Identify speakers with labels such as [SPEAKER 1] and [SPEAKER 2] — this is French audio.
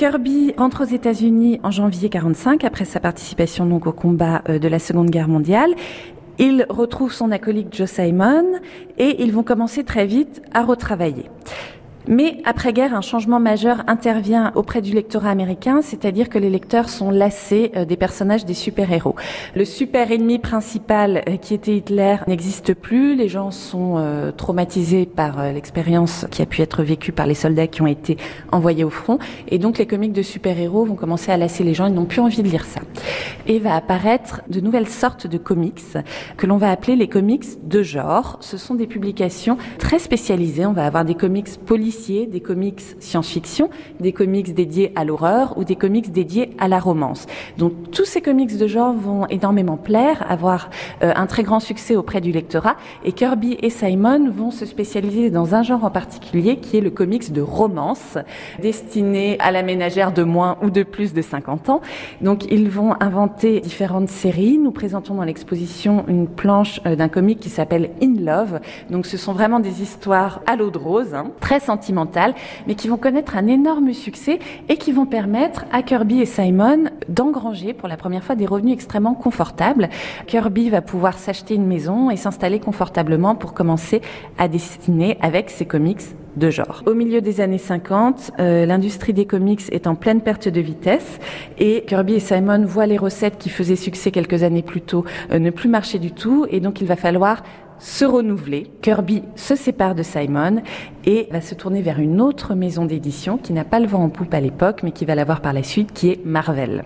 [SPEAKER 1] Kirby rentre aux États-Unis en janvier 45 après sa participation donc au combat de la Seconde Guerre mondiale. Il retrouve son acolyte Joe Simon et ils vont commencer très vite à retravailler. Mais après-guerre, un changement majeur intervient auprès du lectorat américain, c'est-à-dire que les lecteurs sont lassés euh, des personnages des super-héros. Le super-ennemi principal euh, qui était Hitler n'existe plus, les gens sont euh, traumatisés par l'expérience qui a pu être vécue par les soldats qui ont été envoyés au front, et donc les comics de super-héros vont commencer à lasser les gens, ils n'ont plus envie de lire ça. Et va apparaître de nouvelles sortes de comics que l'on va appeler les comics de genre. Ce sont des publications très spécialisées, on va avoir des comics policiers des comics science-fiction, des comics dédiés à l'horreur ou des comics dédiés à la romance. Donc tous ces comics de genre vont énormément plaire, avoir euh, un très grand succès auprès du lectorat et Kirby et Simon vont se spécialiser dans un genre en particulier qui est le comics de romance destiné à la ménagère de moins ou de plus de 50 ans. Donc ils vont inventer différentes séries. Nous présentons dans l'exposition une planche euh, d'un comic qui s'appelle In Love. Donc ce sont vraiment des histoires à l'eau de rose, hein, très sentimentales mais qui vont connaître un énorme succès et qui vont permettre à Kirby et Simon d'engranger pour la première fois des revenus extrêmement confortables. Kirby va pouvoir s'acheter une maison et s'installer confortablement pour commencer à dessiner avec ses comics de genre. Au milieu des années 50, euh, l'industrie des comics est en pleine perte de vitesse et Kirby et Simon voient les recettes qui faisaient succès quelques années plus tôt euh, ne plus marcher du tout et donc il va falloir se renouveler. Kirby se sépare de Simon et va se tourner vers une autre maison d'édition qui n'a pas le vent en poupe à l'époque, mais qui va l'avoir par la suite, qui est Marvel.